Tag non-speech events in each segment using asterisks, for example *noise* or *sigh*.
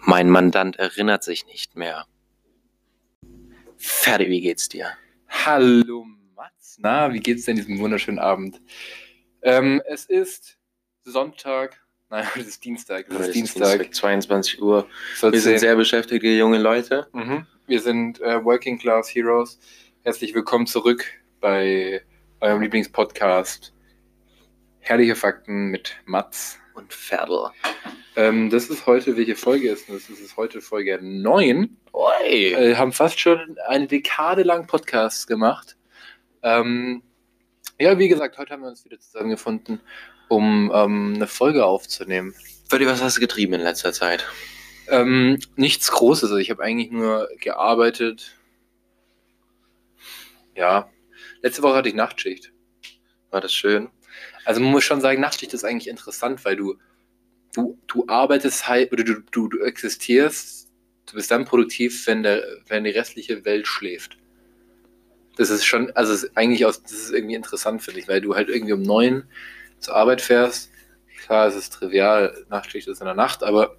Mein Mandant erinnert sich nicht mehr. Ferdi, wie geht's dir? Hallo Mats. Na, wie geht's denn diesem wunderschönen Abend? Ähm, es ist Sonntag. Nein, *laughs* es ist Dienstag. Es ist Dienstag. 22 Uhr. Wir 14. sind sehr beschäftigte junge Leute. Mhm. Wir sind äh, Working Class Heroes. Herzlich willkommen zurück bei eurem Lieblingspodcast. Herrliche Fakten mit Mats. Und Ferdl. Ähm, das ist heute, welche Folge ist das? Das ist heute Folge 9. Oi. äh, haben fast schon eine Dekade lang Podcasts gemacht. Ähm, ja, wie gesagt, heute haben wir uns wieder zusammengefunden, um ähm, eine Folge aufzunehmen. Ferdi, was hast du getrieben in letzter Zeit? Ähm, nichts Großes, also ich habe eigentlich nur gearbeitet. Ja, letzte Woche hatte ich Nachtschicht. War das schön? Also man muss schon sagen, Nachtschicht ist eigentlich interessant, weil du, du, du arbeitest halt, oder du, du, du existierst, du bist dann produktiv, wenn, der, wenn die restliche Welt schläft. Das ist schon, also ist eigentlich aus, das ist irgendwie interessant, finde ich, weil du halt irgendwie um neun zur Arbeit fährst. Klar, es ist trivial, Nachtschicht ist in der Nacht, aber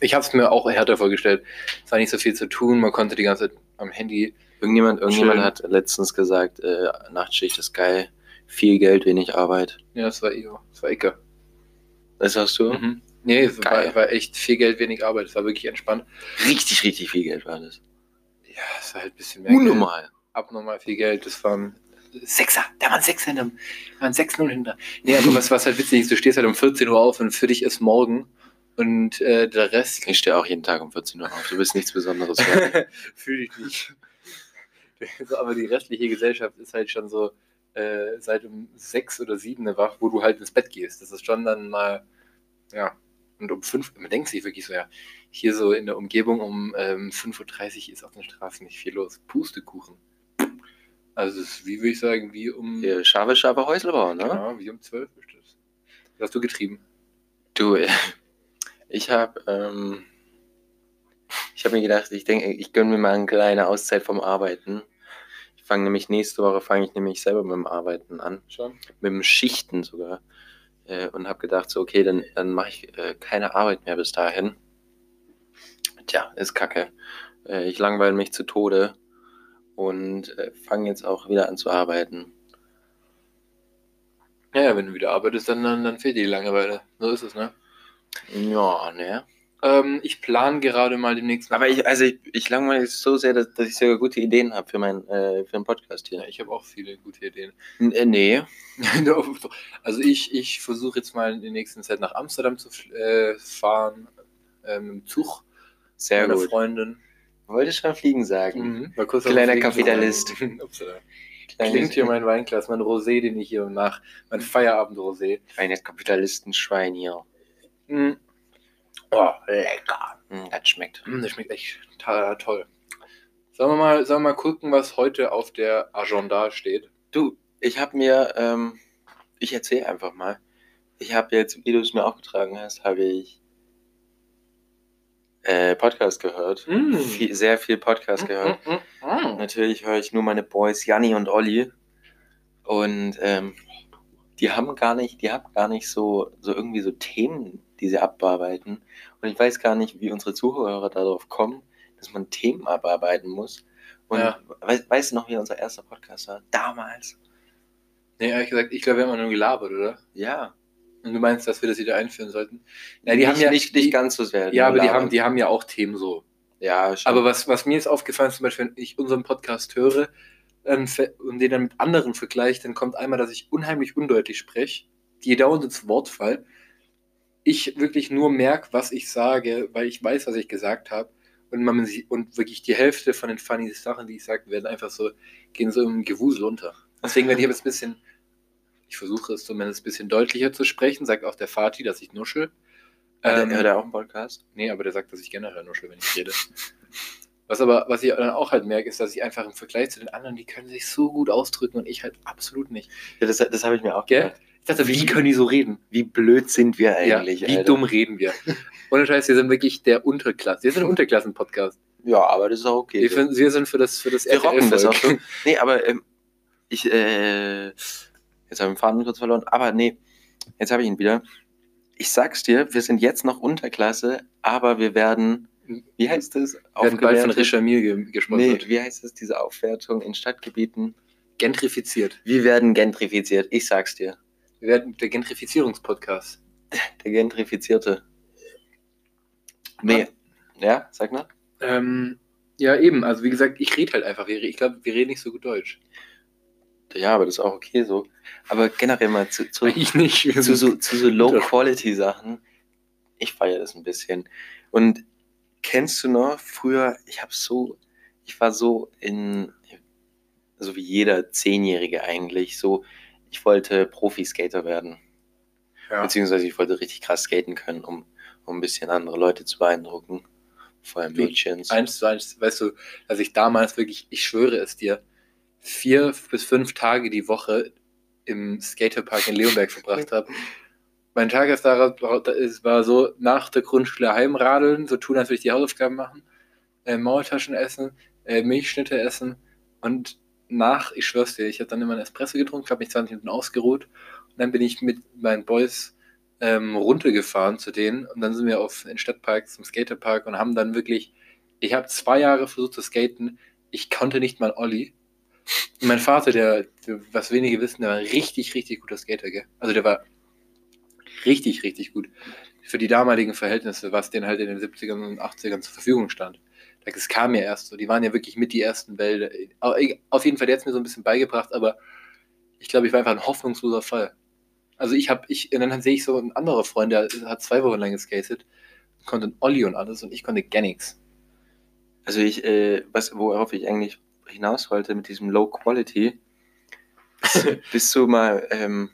ich habe es mir auch härter vorgestellt. Es war nicht so viel zu tun, man konnte die ganze Zeit am Handy. Irgendjemand, irgendjemand Schön. hat letztens gesagt, äh, Nachtschicht ist geil. Viel Geld, wenig Arbeit. Ja, das war Io, das war Icke. Das sagst du? Mhm. Nee, es war, war echt viel Geld, wenig Arbeit. Es war wirklich entspannt. Richtig, richtig viel Geld war das. Ja, es war halt ein bisschen mehr Geld. Unnormal. Abnormal viel Geld. Das waren Sechser. Da waren Sechser hinter. Da waren 6-0 hinter. Nee, aber was, was halt witzig ist, du stehst halt um 14 Uhr auf und für dich ist morgen und äh, der Rest Ich stehe auch jeden Tag um 14 Uhr auf. Du bist nichts Besonderes. *laughs* fühle ich nicht. *laughs* Aber die restliche Gesellschaft ist halt schon so äh, seit um sechs oder sieben wach, wo du halt ins Bett gehst. Das ist schon dann mal, ja. Und um fünf, man denkt sich wirklich so, ja, hier so in der Umgebung um ähm, 5.30 Uhr ist auf den Straßen nicht viel los. Pustekuchen. Also es ist, wie würde ich sagen, wie um, Hier, scharfe, scharfe Häuslebau, ne? ja, wie um 12 ist das. Was hast du getrieben? Du, *laughs* ich habe ähm, ich habe mir gedacht, ich denke, ich gönne mir mal eine kleine Auszeit vom Arbeiten. Ich fange nämlich nächste Woche fange ich nämlich selber mit dem Arbeiten an, Schon? mit dem Schichten sogar. Äh, und habe gedacht, so okay, dann, dann mache ich äh, keine Arbeit mehr bis dahin. Tja, ist kacke. Äh, ich langweile mich zu Tode und äh, fange jetzt auch wieder an zu arbeiten. Ja, ja, wenn du wieder arbeitest, dann, dann, dann fehlt dir die Langeweile. So ist es, ne? Ja, ne? Ähm, ich plane gerade mal demnächst. Aber ich, also ich, ich langweile mich so sehr, dass, dass ich sogar gute Ideen habe für, mein, äh, für den Podcast hier. Ja, ich habe auch viele gute Ideen. N äh, nee. *laughs* also ich, ich versuche jetzt mal in der nächsten Zeit nach Amsterdam zu äh, fahren, äh, mit dem Zug Sehr meiner gut. Freundin. Wollte schon fliegen sagen. Mhm. Kleiner Weg Kapitalist. *laughs* Klingt hier mein Weinglas, mein Rosé, den ich hier nach, mein Feierabend-Rosé. Kleines Kapitalistenschwein hier. Mhm. Oh, lecker. Hm, das schmeckt. Mm, Das schmeckt echt toll. Sollen wir, mal, sollen wir mal gucken, was heute auf der Agenda steht? Du, ich habe mir, ähm, ich erzähle einfach mal. Ich habe jetzt, wie du es mir aufgetragen hast, habe ich äh, Podcast gehört. Mm. Viel, sehr viel Podcast gehört. Mm, mm, mm. Natürlich höre ich nur meine Boys Janni und Olli. Und ähm, die haben gar nicht, die haben gar nicht so, so irgendwie so Themen, die sie abarbeiten. Und ich weiß gar nicht, wie unsere Zuhörer darauf kommen, dass man Themen abarbeiten muss. Und Ja. weißt, weißt du noch, wie unser erster Podcast war? Damals. Nee, ehrlich gesagt, ich glaube, wir haben nur gelabert, oder? Ja. Und du meinst, dass wir das wieder einführen sollten? Ja, nicht, nicht, nicht ganz so sehr. Ja, aber die haben, die haben ja auch Themen so. Ja, schon. Aber was, was mir ist aufgefallen, ist zum Beispiel, wenn ich unseren Podcast höre ähm, und den dann mit anderen vergleiche, dann kommt einmal, dass ich unheimlich undeutlich spreche, die dauernd ins Wort fall. Ich wirklich nur merke, was ich sage, weil ich weiß, was ich gesagt habe. Und, man, und wirklich die Hälfte von den funny Sachen, die ich sage, werden einfach so, gehen so im Gewusel unter. Deswegen werde ich jetzt ein bisschen, ich versuche es zumindest ein bisschen deutlicher zu sprechen, sagt auch der Vati, dass ich nuschel. Ähm, hört er auch einen Podcast? Nee, aber der sagt, dass ich generell nuschel, wenn ich rede. Was aber, was ich dann auch halt merke, ist, dass ich einfach im Vergleich zu den anderen, die können sich so gut ausdrücken und ich halt absolut nicht. Ja, das, das habe ich mir auch Gell? gedacht. Ich dachte, wie können die so reden? Wie blöd sind wir eigentlich? ja, wie Alter? dumm reden wir? Ohne Scheiß, wir sind wirklich der Unterklasse. Wir sind ein *laughs* Unterklassen-Podcast. Ja, aber das ist auch okay. Wir, so. finden- wir sind für das, für das Wir rocken das auch schon. Nee, aber ähm, ich, äh, jetzt habe ich den Faden kurz verloren, aber nee, jetzt habe ich ihn wieder. ich sag's dir, wir sind jetzt noch Unterklasse, aber wir werden, wie heißt es? werden bald von? Richamil ge Nee, gesponsert. wie heißt es, diese Aufwertung in Stadtgebieten? Gentrifiziert. Wir werden gentrifiziert, ich sag's dir. Wir werden der Gentrifizierungspodcast. *laughs* Der Gentrifizierte. Nee, ja, sag mal. Ähm, ja, eben. Also wie gesagt, ich rede halt einfach. Ich glaube, wir reden nicht so gut Deutsch. Ja, aber das ist auch okay so. Aber generell mal zu, zu, zu, sind- so, zu so Low-Quality-Sachen. Ich feiere das ein bisschen. Und kennst du noch, früher, ich habe so, ich war so in, so wie jeder Zehnjährige eigentlich, so, ich wollte Profiskater werden. ja. Beziehungsweise ich wollte richtig krass skaten können, um, um ein bisschen andere Leute zu beeindrucken. Vor allem Du, Mädchen. eins zu eins, weißt du, dass ich damals wirklich, ich schwöre es dir, vier bis fünf Tage die Woche im Skaterpark in Leonberg verbracht habe. Mein Tag ist da, es war so nach der Grundschule heimradeln, so tun, als würde ich die Hausaufgaben machen, äh, Maultaschen essen, äh, Milchschnitte essen und nach, ich schwör's dir, ich habe dann immer einen Espresso getrunken, habe mich 20 Minuten ausgeruht und dann bin ich mit meinen Boys ähm, runtergefahren zu denen und dann sind wir auf den Stadtpark zum Skaterpark und haben dann wirklich, ich habe zwei Jahre versucht zu skaten, ich konnte nicht mal Olli. Und mein Vater, der, der, was wenige wissen, der war richtig, richtig guter Skater, gell? Also der war richtig, richtig gut. Für die damaligen Verhältnisse, was denen halt in den 70ern und 80ern zur Verfügung stand. Das kam ja erst so. Die waren ja wirklich mit die ersten Wälder. Auf jeden Fall, der hat es mir so ein bisschen beigebracht, aber ich glaube, ich war einfach ein hoffnungsloser Fall. Also ich habe, ich, und dann sehe ich so ein anderer Freund, der hat zwei Wochen lang geskatet, konnte ein Olli und alles und ich konnte gar nichts. Also ich, äh, was, worauf ich eigentlich hinaus wollte mit diesem Low Quality, *laughs* bist du mal, ähm,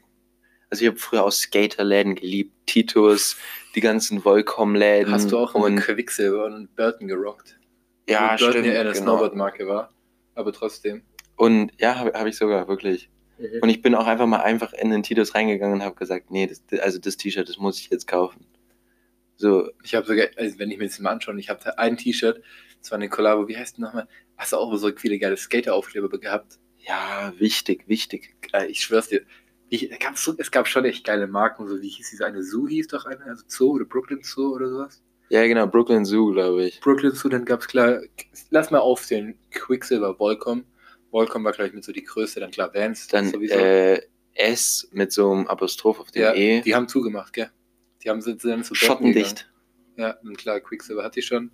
also ich habe früher auch Skaterläden geliebt, Titus, die ganzen Volcom-Läden. Hast du auch und und Quicksilver und Burton gerockt? ja, Wo Burton stimmt, ja eher eine genau. Snowboard-Marke war, aber trotzdem. Und ja, habe hab ich sogar wirklich. Und ich bin auch einfach mal einfach in den Titus reingegangen und habe gesagt, nee, das, also das T-Shirt, das muss ich jetzt kaufen. So, Ich habe sogar, also wenn ich mir das mal anschaue, ich habe da ein T-Shirt, das war eine Kollabo, wie heißt die nochmal? Hast du auch so viele geile Skater-Aufkleber gehabt? ja, wichtig, wichtig. Geil, ich schwör's dir. Ich, es, gab so, es gab schon echt geile Marken, so wie hieß diese eine Zoo, hieß doch eine, also Zoo oder Brooklyn Zoo oder sowas. Ja, genau, Brooklyn Zoo, glaube ich. Brooklyn Zoo, dann gab's klar, lass mal aufzählen, Quicksilver, Volcom. Volcom war, glaube ich, mit so die Größte, dann klar Vans Dann äh, S mit so einem Apostroph auf dem ja, E. die haben zugemacht, gell? Die haben sind, dann Burton Schottendicht. Ja, und klar, Quicksilver hatte ich schon.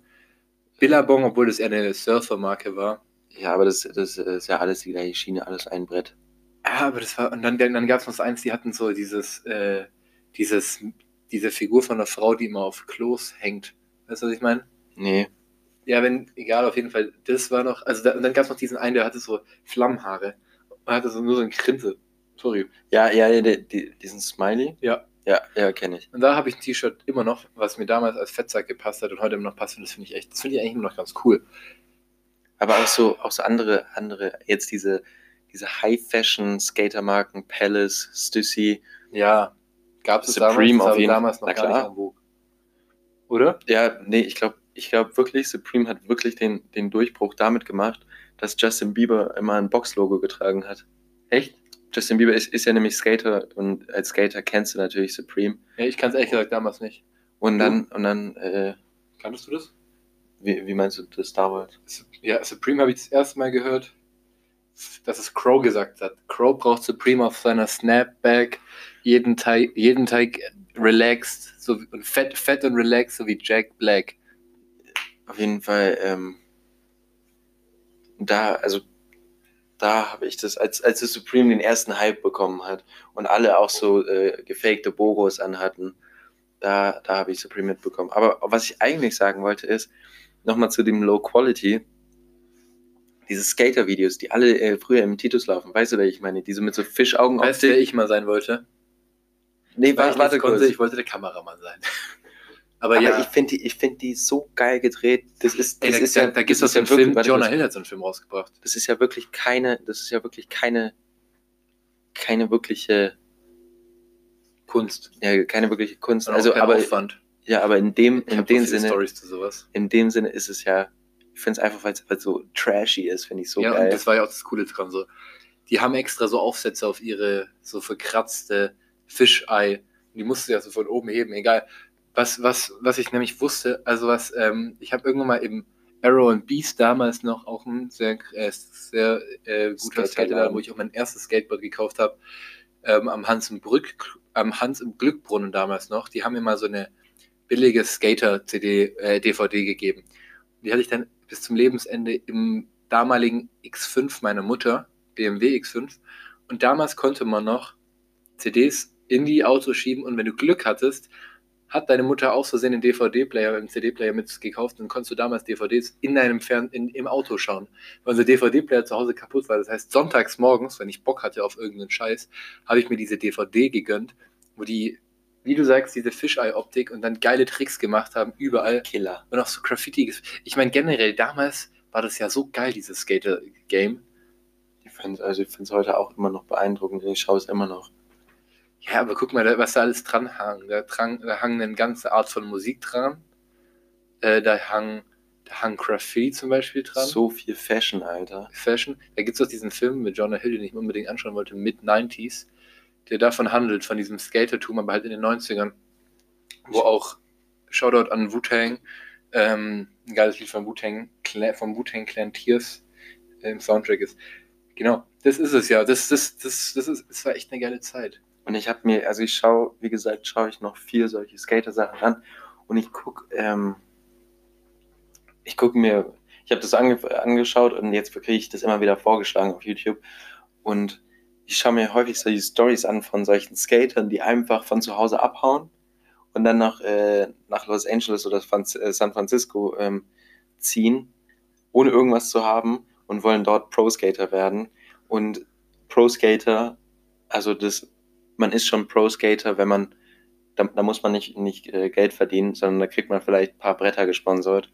Billabong, obwohl das eher eine Surfer-Marke war. Ja, aber das, das ist ja alles die gleiche Schiene, alles ein Brett. Ja, aber das war, und dann, dann gab es noch eins, die hatten so dieses, äh, dieses, diese Figur von einer Frau, die immer auf Klos hängt. Weißt du, was ich meine? Nee. Ja, wenn, egal, auf jeden Fall, das war noch, also da, und dann gab es noch diesen einen, der hatte so Flammenhaare und hatte so nur so ein Grinse. Sorry. Ja, ja, die, die, diesen Smiley? Ja. Ja, ja, kenne ich. Und da habe ich ein T-Shirt immer noch, was mir damals als Fettsack gepasst hat und heute immer noch passt und das finde ich echt, das finde ich eigentlich immer noch ganz cool. Aber auch so, auch so andere, andere, jetzt diese, diese High-Fashion-Skatermarken, Palace, Stussy. Ja, gab es Supreme damals, auf jeden- damals noch na klar. vogue. Oder? Ja, nee, ich glaube ich glaub wirklich, Supreme hat wirklich den, den Durchbruch damit gemacht, dass Justin Bieber immer ein Box-Logo getragen hat. Echt? Justin Bieber ist, ist ja nämlich Skater und als Skater kennst du natürlich Supreme. Ja, ich kann es ehrlich gesagt damals nicht. Und dann, und dann, äh, Kanntest du das? wie, wie meinst du das damals? Ja, Supreme habe ich das erste Mal gehört, dass es Crow gesagt hat. Crow braucht Supreme auf seiner Snapback jeden Tag, jeden Tag relaxed, so und fett, fett und relaxed, so wie Jack Black. Auf jeden Fall, ähm, da, also, da habe ich das, als, als das Supreme den ersten Hype bekommen hat und alle auch so äh, gefakte Bogos anhatten, da, da habe ich Supreme mitbekommen. Aber was ich eigentlich sagen wollte ist, nochmal zu dem Low Quality, diese Skater-Videos, die alle äh, früher im Titus laufen, weißt du, wer ich meine? Diese mit so Fischaugen Weißt du, wer ich mal sein wollte? Nee, warte, warte konnte, kurz. ich wollte der Kameramann sein. *laughs* Aber, Aber ja, ich finde die, ich find die so geil gedreht. Das ist, ey, das da, ist ja, da, da gibt es einen ja wirklich- Film, Jonah. Hill hat so einen Film rausgebracht. das ist ja wirklich keine, das ist ja wirklich keine, keine wirkliche, Kunst. ja, keine wirkliche Kunst. Und Also, kein aber, Aufwand. ja, aber in dem, Ich in dem Sinne, Stories zu sowas. in dem Sinne ist es ja, ich finde es einfach, weil es so trashy ist, finde ich so ja, geil. und das war ja auch das Coole dran. So. Die haben extra so Aufsätze auf ihre so verkratzte Fischei Die musst du ja so von oben heben, egal. Was, was, was ich nämlich wusste, also was, ähm, ich habe irgendwann mal im Arrow and Beast damals noch auch ein sehr, äh, sehr äh, guter. Skaterladen, wo ich auch mein erstes Skateboard gekauft habe, ähm, am Hans im Brück, am Hans im Glückbrunnen damals noch. Die haben mir mal so eine billige Skater-CD, äh, DVD gegeben. Die hatte ich dann bis zum Lebensende im damaligen X5 meiner Mutter, BMW X5. Und damals konnte man noch CDs in die Autos schieben und wenn du Glück hattest, hat deine Mutter aus Versehen einen DVD-Player, einen CD-Player mit gekauft und konntest du damals DVDs in deinem Fern in, im Auto schauen. Weil unser DVD-Player zu Hause kaputt war. Das heißt, sonntags morgens, wenn ich Bock hatte auf irgendeinen Scheiß, habe ich mir diese DVD gegönnt, wo die, wie du sagst, diese Fisheye-Optik und dann geile Tricks gemacht haben, überall. Killer. Und auch so Graffiti. Ich meine, generell, damals war das ja so geil, dieses Skater-Game. Ich also finde es heute auch immer noch beeindruckend. Ich schaue es immer noch. Ja, aber guck mal, was da alles dran hang. Da, dran, da hang eine ganze Art von Musik dran. Äh, da hang, da hang Graffiti zum Beispiel dran. So viel Fashion, Alter. Fashion. Da gibt es doch diesen Film mit Jonah Hill, den ich mir unbedingt anschauen wollte, Mid-90s, der davon handelt, von diesem Skatertum, aber halt in den 90ern, wo auch Shoutout an Wu-Tang, ähm, ein geiles Lied von Wu-Tang, vom Wu-Tang Clan Tears äh, im Soundtrack ist. Genau, das ist es ja. Das, das, das, das, ist, das war echt eine geile Zeit. Und ich habe mir, also ich schaue, wie gesagt, schaue ich noch viel solche Skater-Sachen an. Und ich gucke, ähm, ich gucke mir, ich habe das ange angeschaut und jetzt kriege ich das immer wieder vorgeschlagen auf YouTube. Und ich schaue mir häufig solche Stories an von solchen Skatern, die einfach von zu Hause abhauen und dann nach, äh, nach Los Angeles oder Fan äh, San Francisco ähm, ziehen, ohne irgendwas zu haben und wollen dort Pro-Skater werden. Und Pro-Skater, also das, man ist schon Pro-Skater, wenn man, da, da muss man nicht, nicht äh, Geld verdienen, sondern da kriegt man vielleicht ein paar Bretter gesponsert.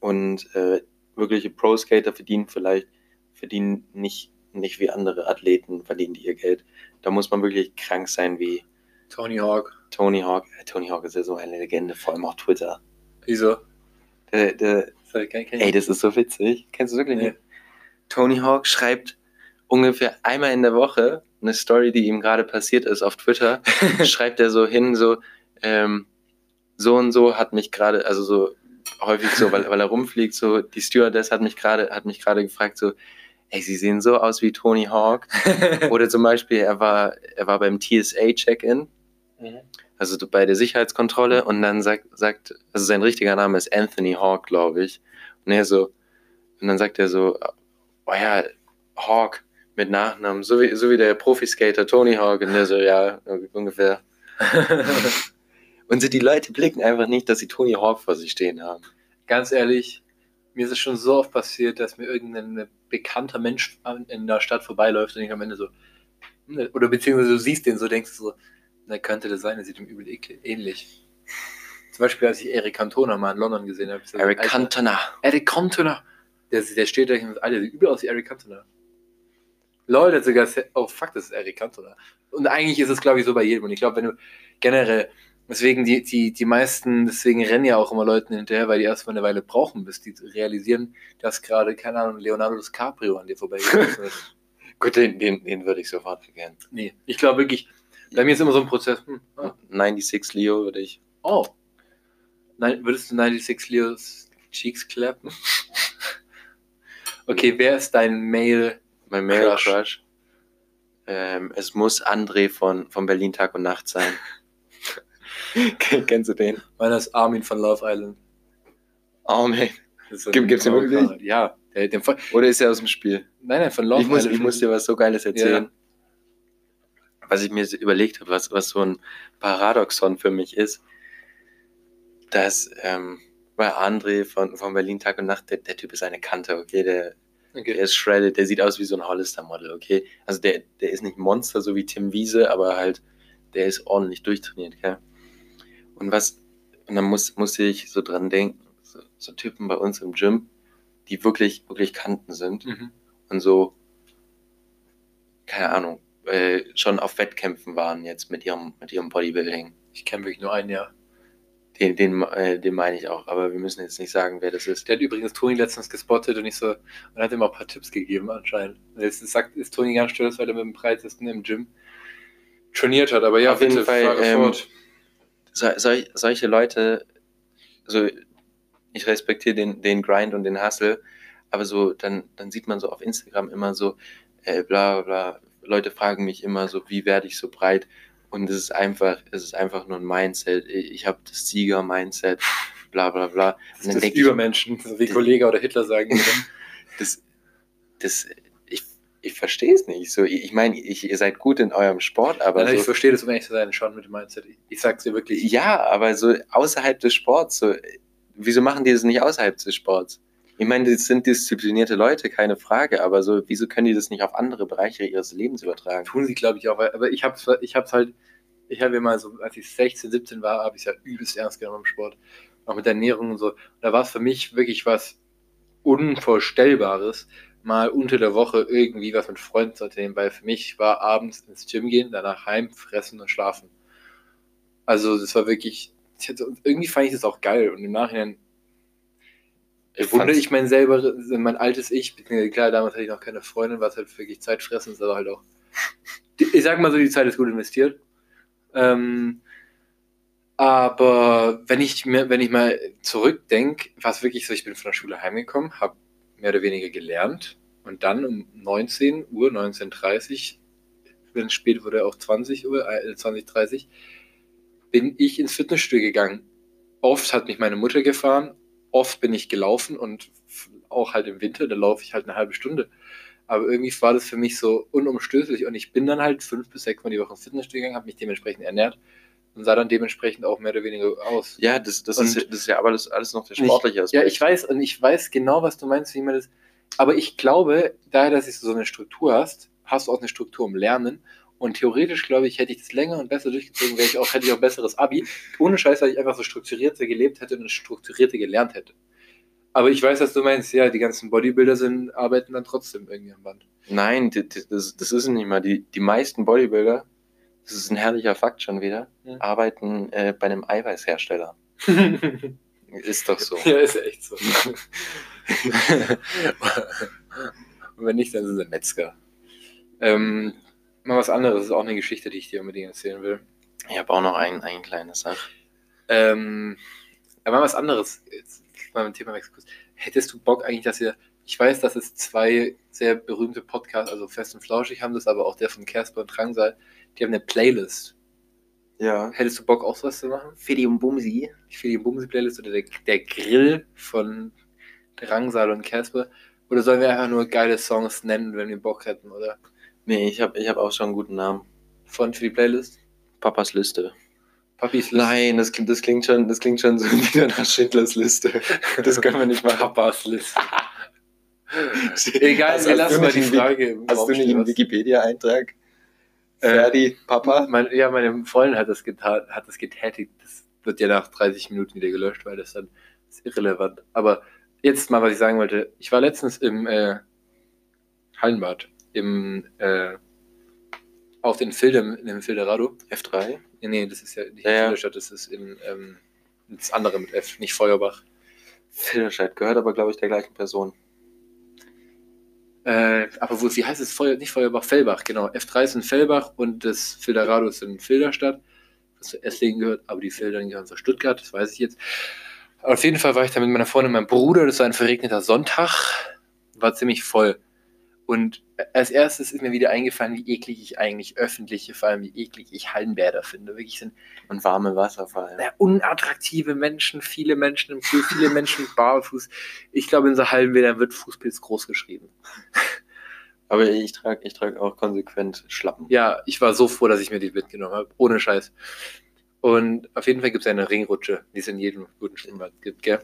Und äh, wirkliche Pro-Skater verdienen vielleicht, verdienen nicht, nicht wie andere Athleten, verdienen die ihr Geld. Da muss man wirklich krank sein wie Tony Hawk. Tony Hawk. Äh, Tony Hawk ist ja so eine Legende, vor allem auf Twitter. Wieso? Der, der, ich gar nicht ey, das ist so witzig. Kennst du wirklich Nee. nicht? Tony Hawk schreibt ungefähr einmal in der Woche eine Story, die ihm gerade passiert ist auf Twitter. *laughs* schreibt er so hin, so, ähm, so und so hat mich gerade, also so häufig so, weil, weil er rumfliegt, so, die Stewardess hat mich gerade, hat mich gerade gefragt, so, ey, sie sehen so aus wie Tony Hawk. *laughs* Oder zum Beispiel, er war, er war beim TSA-Check-In, Mhm. also bei der Sicherheitskontrolle, und dann sagt, sagt, also sein richtiger Name ist Anthony Hawk, glaube ich. Und er so, und dann sagt er so, oh ja, Hawk mit Nachnamen, so wie, so wie der Profiskater Tony Hawk. Und er so, ja, ungefähr. *laughs* Und so die Leute blicken einfach nicht, dass sie Tony Hawk vor sich stehen haben. Ganz ehrlich, mir ist es schon so oft passiert, dass mir irgendein bekannter Mensch in der Stadt vorbeiläuft und ich am Ende so, hm, oder beziehungsweise du siehst den so, denkst du so, na könnte das sein, der sieht ihm übel ähnlich. Zum Beispiel, als ich Eric Cantona mal in London gesehen habe. Eric Alter, Cantona. Eric Cantona. Der, der steht da, ich so, Alter, der sieht übel aus wie Eric Cantona. Leute, sogar, oh fuck, das ist Eric Cantona. Und eigentlich ist es, glaube ich, so bei jedem. Und ich glaube, wenn du generell, deswegen die, die, die meisten, deswegen rennen ja auch immer Leuten hinterher, weil die erstmal eine Weile brauchen, bis die realisieren, dass gerade, keine Ahnung, Leonardo DiCaprio an dir vorbeigegangen ist. *laughs* Gut, den, den, den würde ich sofort verkehren. nee, ich glaube wirklich, bei mir ist immer so ein Prozess, hm, ah, 96 Leo würde ich. oh, Nein, würdest du 96 Leos Cheeks klappen? *laughs* okay, wer ist dein Male? Mein Male Crush. Crush. Ähm, es muss André von, von Berlin Tag und Nacht sein. *laughs* Kennst du den? Meiner ist Armin von Love Island. So ein Gibt- gibt's den wirklich? Ja, der, den, Oder ist er aus dem Spiel? nein, nein, von Love Ich muss, Island. ich muss dir was so Geiles erzählen. Was ich mir überlegt habe, was, was so ein Paradoxon für mich ist, dass ähm, bei André von, von Berlin Tag und Nacht, der, der Typ ist eine Kante, okay? Der, der okay. ist shredded, der sieht aus wie so ein Hollister-Model, okay? Also der, der ist nicht Monster, so wie Tim Wiese, aber halt, der ist ordentlich durchtrainiert, okay? Und was, und dann muss, muss ich so dran denken, so, so Typen bei uns im Gym, die wirklich, wirklich Kanten sind Mhm. und so, keine Ahnung, äh, schon auf Wettkämpfen waren jetzt mit ihrem, mit ihrem Bodybuilding. Ich kenne wirklich nur einen, ja. Den, den, äh, den meine ich auch, aber wir müssen jetzt nicht sagen, wer das ist. Der hat übrigens Toni letztens gespottet und ich so, und hat ihm auch ein paar Tipps gegeben anscheinend. Und jetzt sagt, ist Toni ganz stolz, weil er mit dem breitesten im Gym trainiert hat. Aber ja, Auf jeden Fall, ähm, fort. So, sol, solche Leute, so, ich respektiere den, den Grind und den Hustle, aber so, dann, dann sieht man so auf Instagram immer so, äh, bla bla, Leute fragen mich immer so, wie werde ich so breit? Und es ist einfach, es ist einfach nur ein Mindset. Ich habe das Sieger-Mindset, bla bla bla. Und Das ist ich, Übermenschen, so wie Kollege oder Hitler sagen *laughs* das, das, ich, ich verstehe es nicht. So, ich meine, ich, ihr seid gut in eurem Sport, aber Nein, ich so, verstehe das, um ehrlich zu sein, schon mit dem Mindset. Ich, ich sag's dir wirklich. ja, aber so außerhalb des Sports, so, wieso machen die das nicht außerhalb des Sports? Ich meine, das sind disziplinierte Leute, keine Frage, aber so, wieso können die das nicht auf andere Bereiche ihres Lebens übertragen? tun sie, glaube ich, auch. Aber ich habe ich hab's halt, ich habe immer so, als ich 16, 17 war, habe ich es ja übelst ernst genommen im Sport. Auch mit der Ernährung und so. Und da war es für mich wirklich was Unvorstellbares, mal unter der Woche irgendwie was mit Freunden zu unternehmen, weil für mich war abends ins Gym gehen, danach heim, fressen und schlafen. Also das war wirklich, ich irgendwie fand ich das auch geil und im Nachhinein bewundere fand's- ich mein selber, mein altes Ich. Klar, damals hatte ich noch keine Freundin, was halt wirklich Zeitfressen ist, aber halt auch. Ich sag mal so, die Zeit ist gut investiert. Ähm, aber wenn ich mir, wenn ich mal zurückdenke, war es wirklich so, ich bin von der Schule heimgekommen, habe mehr oder weniger gelernt und dann um 19 Uhr, 19.30 Uhr, wenn es spät wurde, auch 20 Uhr, äh, 20.30 bin ich ins Fitnessstudio gegangen. Oft hat mich meine Mutter gefahren, oft bin ich gelaufen und auch halt im Winter, da laufe ich halt eine halbe Stunde. Aber irgendwie war das für mich so unumstößlich und ich bin dann halt fünf bis sechs Mal die Woche ins Fitnessstudio gegangen, habe mich dementsprechend ernährt und sah dann dementsprechend auch mehr oder weniger aus. Ja, das, das, Und- ist, das ist ja aber alles, alles noch der sportliche Aspekt. Ja, ich weiß und ich weiß genau, was du meinst, wie man das. Aber ich glaube, daher, dass du so eine Struktur hast, hast du auch eine Struktur im Lernen. Und theoretisch, glaube ich, hätte ich das länger und besser durchgezogen, wäre ich auch, hätte ich auch besseres Abi. Ohne Scheiß, weil ich einfach so strukturierter gelebt hätte und strukturierter gelernt hätte. Aber ich weiß, was du meinst, ja, die ganzen Bodybuilder sind, arbeiten dann trotzdem irgendwie am Band. Nein, das, das ist nicht mal. Die, die meisten Bodybuilder, das ist ein herrlicher Fakt schon wieder, Ja. arbeiten äh, bei einem Eiweißhersteller. *laughs* Ist doch so. ja, ist ja echt so. und *laughs* wenn nicht, dann sind sie Metzger. Ähm, mal was anderes, das ist auch eine Geschichte, die ich dir unbedingt erzählen will. Ich habe auch noch ein, ein kleines Sach. Ähm, aber mal was anderes. Jetzt mal mit dem Thema Exkurs. Hättest du Bock eigentlich, dass ihr. Ich weiß, dass es zwei sehr berühmte Podcasts, also Fest und Flauschig haben das, aber auch der von Casper und Drangsal, die haben eine Playlist. Ja. Hättest du Bock, auch sowas zu machen? Fidi und Bumsi. Ich finde die Bumsi-Playlist oder der, der Grill von Drangsal und Casper. Oder sollen wir einfach nur geile Songs nennen, wenn wir Bock hätten, oder? Nee, ich habe ich hab auch schon einen guten Namen. Von für die Playlist? Papas Liste. Papis Liste. Nein, das, klingt- das, klingt schon, das klingt schon so *laughs* wieder nach Schindlers Liste. Das können wir nicht machen. Papas Liste. *laughs* Egal, Hast- wir lassen mal die Frage. Hast du nicht einen was- Äh, Ferdi, Papa? Mein, ja, meine Freundin hat das getan, hat das getätigt. Das wird ja nach 30 Minuten wieder gelöscht, weil das dann ist irrelevant. Aber jetzt mal, was ich sagen wollte. Ich war letztens im äh, Hallenbad, im äh, auf den Filter, in dem Filderado. F3? Nee, nee, das ist ja nicht Ja. Filderstadt, das ist in ähm, das andere mit F, nicht Feuerbach. Filderscheid gehört aber, glaube ich, der gleichen Person. Äh, aber wo, wie heißt es? Feuer, nicht Feuerbach, Fellbach, genau. F3 ist in Fellbach und das Filderado ist in Filderstadt, was zu Esslingen gehört, aber die Filtern gehören zu Stuttgart, das weiß ich jetzt. Aber auf jeden Fall war ich da mit meiner Freundin und meinem Bruder, das war ein verregneter Sonntag, war ziemlich voll. Und als erstes ist mir wieder eingefallen, wie eklig ich eigentlich öffentliche, vor allem wie eklig ich Hallenbäder finde. Wirklich sind Und warme Wasser vor allem. ja, unattraktive Menschen, viele Menschen im Pool, viele Menschen *laughs* barfuß. Ich glaube, in so Hallenbädern wird Fußpilz groß geschrieben. *laughs* Aber ich trage ich trag auch konsequent Schlappen. Ja, ich war so froh, dass ich mir die mitgenommen habe. Ohne Scheiß. Und auf jeden Fall gibt es eine Ringrutsche, die es in jedem guten Schwimmbad gibt, gell?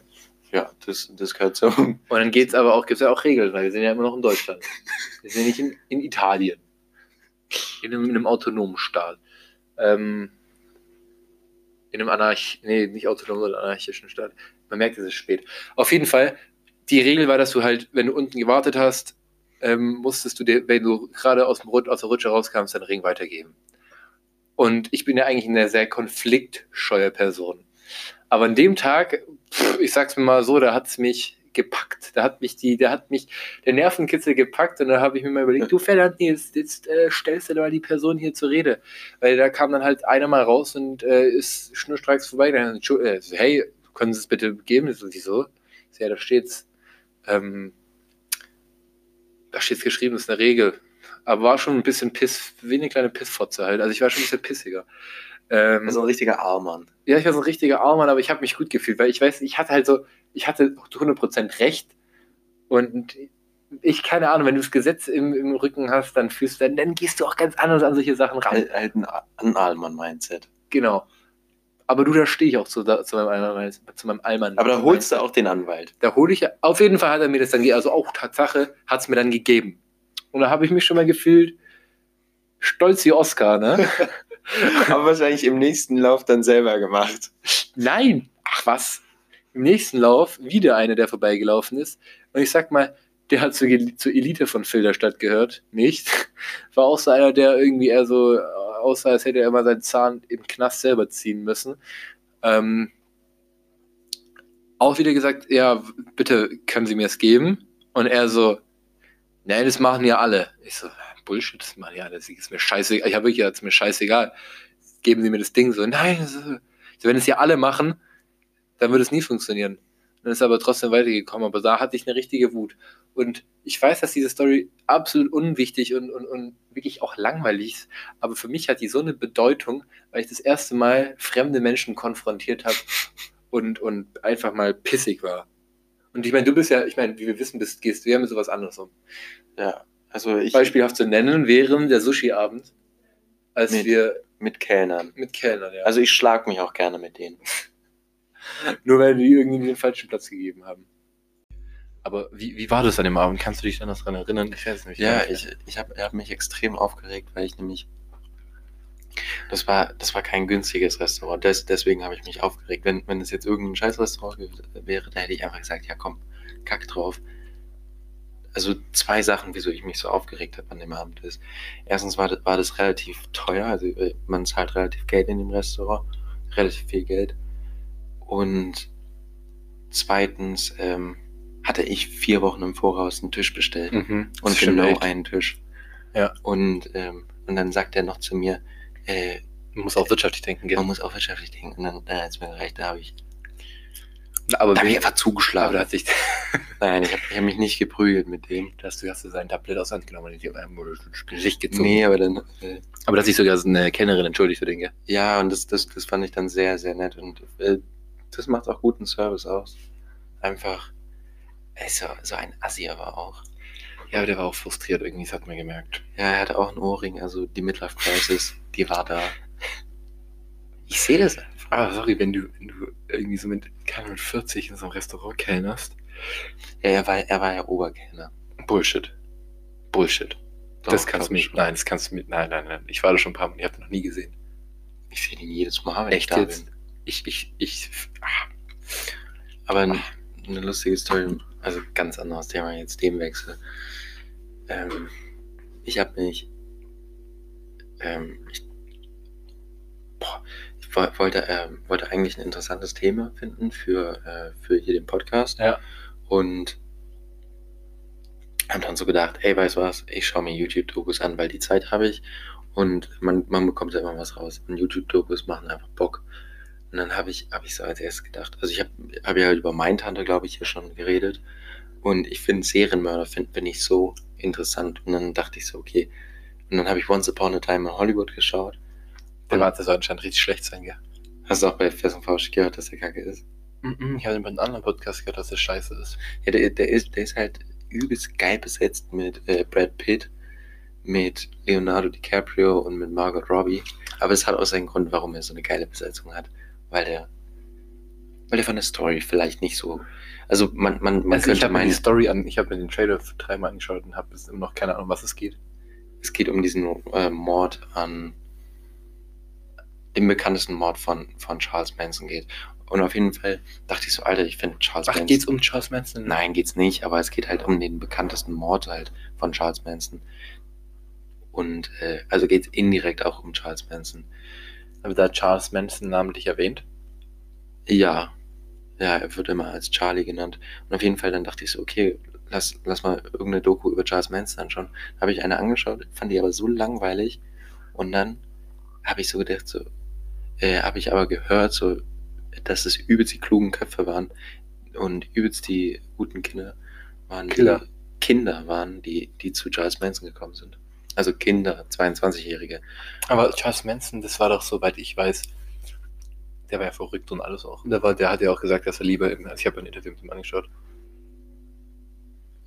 Ja, das, das gehört so. *laughs* Und dann geht's aber auch, gibt es ja auch Regeln, weil wir sind ja immer noch in Deutschland. Wir sind ja nicht in, in Italien. In einem, in einem autonomen Staat. Ähm, in einem Anarch, nee, nicht autonomen, sondern anarchischen Staat. Man merkt, es ist spät. Auf jeden Fall, die Regel war, dass du halt, wenn du unten gewartet hast, ähm, musstest du dir, wenn du gerade aus, aus der Rutsche rauskamst, deinen Ring weitergeben. Und ich bin ja eigentlich eine sehr konfliktscheue Person. Aber an dem Tag, ich sag's mir mal so, da hat's mich gepackt. Da hat mich die, der hat mich der Nervenkitzel gepackt und da habe ich mir mal überlegt, du Ferdinand, jetzt, jetzt äh, stellst du mal die Person hier zur Rede. Weil da kam dann halt einer mal raus und äh, ist schnurstracks vorbei. Dann, äh, hey, können Sie es bitte geben? So, wieso? Ja, da steht's, ähm, da steht's geschrieben, das ist eine Regel. Aber war schon ein bisschen Piss, wie eine kleine Pissfotze halt. Also ich war schon ein bisschen pissiger. Ähm, Also ein richtiger Armann. ja, ich war so ein richtiger Armer, aber ich habe mich gut gefühlt, weil ich weiß, ich hatte halt so, ich hatte zu 100% recht und ich, keine Ahnung, wenn du das Gesetz im, im Rücken hast, dann fühlst du, dann, dann gehst du auch ganz anders an solche Sachen ran. Halt, halt ein, ein Allmann-Mindset. Genau. Aber du, da stehe ich auch zu, da, zu meinem Allmann. Zu meinem Allmann Aber da holst du auch den Anwalt. Da hole ich, auf jeden Fall hat er mir das dann, also auch Tatsache, hat es mir dann gegeben. Und da habe ich mich schon mal gefühlt, stolz wie Oscar, ne? *laughs* *laughs* Aber wahrscheinlich im nächsten Lauf dann selber gemacht. Nein! Ach was! Im nächsten Lauf wieder einer, der vorbeigelaufen ist. Und ich sag mal, der hat zur, zur Elite von Filderstadt gehört. Nicht. *laughs* War auch so einer, der irgendwie eher so äh, aussah, als hätte er immer seinen Zahn im Knast selber ziehen müssen. Ähm, auch wieder gesagt, ja, bitte können Sie mir es geben. Und er so, nein, das machen ja alle. Ich so, Bullshit, das machen ja alle. Das ist mir scheißegal. Ich habe wirklich, das ist mir scheißegal. Geben Sie mir das Ding so. Nein, das ist, so, wenn es ja alle machen, dann würde es nie funktionieren. Dann ist er aber trotzdem weitergekommen. Aber da hatte ich eine richtige Wut. Und ich weiß, dass diese Story absolut unwichtig und, und, und wirklich auch langweilig ist. Aber für mich hat die so eine Bedeutung, weil ich das erste Mal fremde Menschen konfrontiert habe und, und einfach mal pissig war. Und ich meine, du bist ja, ich meine, wie wir wissen, bist, gehst du ja mit sowas anderes um. Ja. Also ich Beispielhaft zu nennen wären der Sushi-Abend, als Mit- wir mit Kellnern. mit Kellnern, ja. Also ich schlag mich auch gerne mit denen. *laughs* Nur weil die irgendwie den falschen Platz gegeben haben. Aber wie, wie war das an dem Abend? Kannst du dich dann noch daran erinnern? Ich weiß es nicht. Ja, ich, ich habe hab mich extrem aufgeregt, weil ich nämlich. Das war, das war kein günstiges Restaurant. Des, deswegen habe ich mich aufgeregt. Wenn, wenn es jetzt irgendein Scheißrestaurant wäre, da hätte ich einfach gesagt, ja komm, kack drauf. Also zwei Sachen, wieso ich mich so aufgeregt habe an dem Abend ist. Erstens war das, war das relativ teuer, also äh, man zahlt relativ Geld in dem Restaurant, relativ viel Geld. Und zweitens ähm, hatte ich vier Wochen im Voraus einen Tisch bestellt Mhm. und genau echt. einen Tisch. Ja. Und, ähm, und dann sagt er noch zu mir, äh, Man muss auch wirtschaftlich denken, gell? man muss auch wirtschaftlich denken. Und dann, dann hat es mir gereicht, da habe ich, Aber, da hab ich einfach zugeschlagen. hat sich, *laughs* Nein, ich habe ich hab mich nicht geprügelt mit dem. da hast du, hast du sein Tablett aus der Hand genommen und dir einem Gesicht gezogen. Nee, aber dann, äh, Aber da hat sich sogar eine Kellnerin entschuldigt für den, gell? ja, und das, das, das fand ich dann sehr, sehr nett. Und äh, das macht auch guten Service aus. Einfach, ey, so, so ein Assi aber auch. Ja, aber der war auch frustriert irgendwie, das hat man gemerkt. Ja, er hatte auch einen Ohrring, also die Midlife Crisis, die war da. Ich sehe das. Ah, sorry, wenn du, wenn du irgendwie so mit, keine mit 40 in so einem Restaurant kellnerst. Ja, er war, er war ja Oberkellner. Bullshit. Bullshit. das Doch, kannst du schon. nein, das kannst du mir, nein, nein, nein. Ich war da schon ein paar Mal, ich habe ihn noch nie gesehen. Ich sehe ihn jedes Mal, wenn Echt ich da jetzt? bin. Ich, ich, ich, ah, Aber ein, eine lustige Story, also ganz anderes Thema, jetzt Themenwechsel. Ähm, ich habe mich, ähm, ich, boah, wollte, ähm, wollte eigentlich ein interessantes Thema finden für, äh, für hier den Podcast. Ja. Und habe dann so gedacht, ey, weißt du was, ich schaue mir YouTube-Dokus an, weil die Zeit habe ich und man, man bekommt ja immer was raus. Und YouTube-Dokus machen einfach Bock. Und dann habe ich, hab ich so als erstes gedacht, also ich habe hab ja über Mindhunter, glaube ich, hier schon geredet. Und ich finde Serienmörder finde find ich so interessant. Und dann dachte ich so, okay. Und dann habe ich Once Upon a Time in Hollywood geschaut. Der war, das soll anscheinend richtig schlecht sein, gell? Hast du auch bei Fest und Fausch gehört, dass der Kacke ist? Mhm, Ich habe bei einem anderen Podcast gehört, dass das scheiße ist. Ja, der, der, ist, der ist halt übelst geil besetzt mit äh, Brad Pitt, mit Leonardo DiCaprio und mit Margot Robbie. Aber es hat auch seinen Grund, warum er so eine geile Besetzung hat. Weil der, weil der von der Story vielleicht nicht so. Also man, man, man Also ich könnte habe mir die Story an, ich habe mir den Trailer dreimal angeschaut und habe immer noch keine Ahnung, was es geht. es geht um diesen äh, Mord an dem bekanntesten Mord von, von Charles Manson geht. Und auf jeden Fall dachte ich so, Alter, ich finde Charles Ach, Manson. geht's um Charles Manson? Nein, geht's nicht, aber es geht halt um den bekanntesten Mord halt von Charles Manson. Und äh, also geht's indirekt auch um Charles Manson. Aber da Charles Manson namentlich erwähnt. Ja, Ja, er wird immer als Charlie genannt. Und auf jeden Fall dann dachte ich so, okay, lass, lass mal irgendeine Doku über Charles Manson anschauen. Habe ich eine angeschaut, fand die aber so langweilig. Und dann habe ich so gedacht, so, äh, habe ich aber gehört, so, dass es übelst die klugen Köpfe waren und übelst die guten Kinder waren. Killer. Die Kinder waren, die, die zu Charles Manson gekommen sind. Also Kinder, 22-Jährige. Aber Charles Manson, das war doch, soweit ich weiß, der war ja verrückt und alles auch. Der, war, der hat ja auch gesagt, dass er lieber im, also ich habe ein Interview mit ihm angeschaut,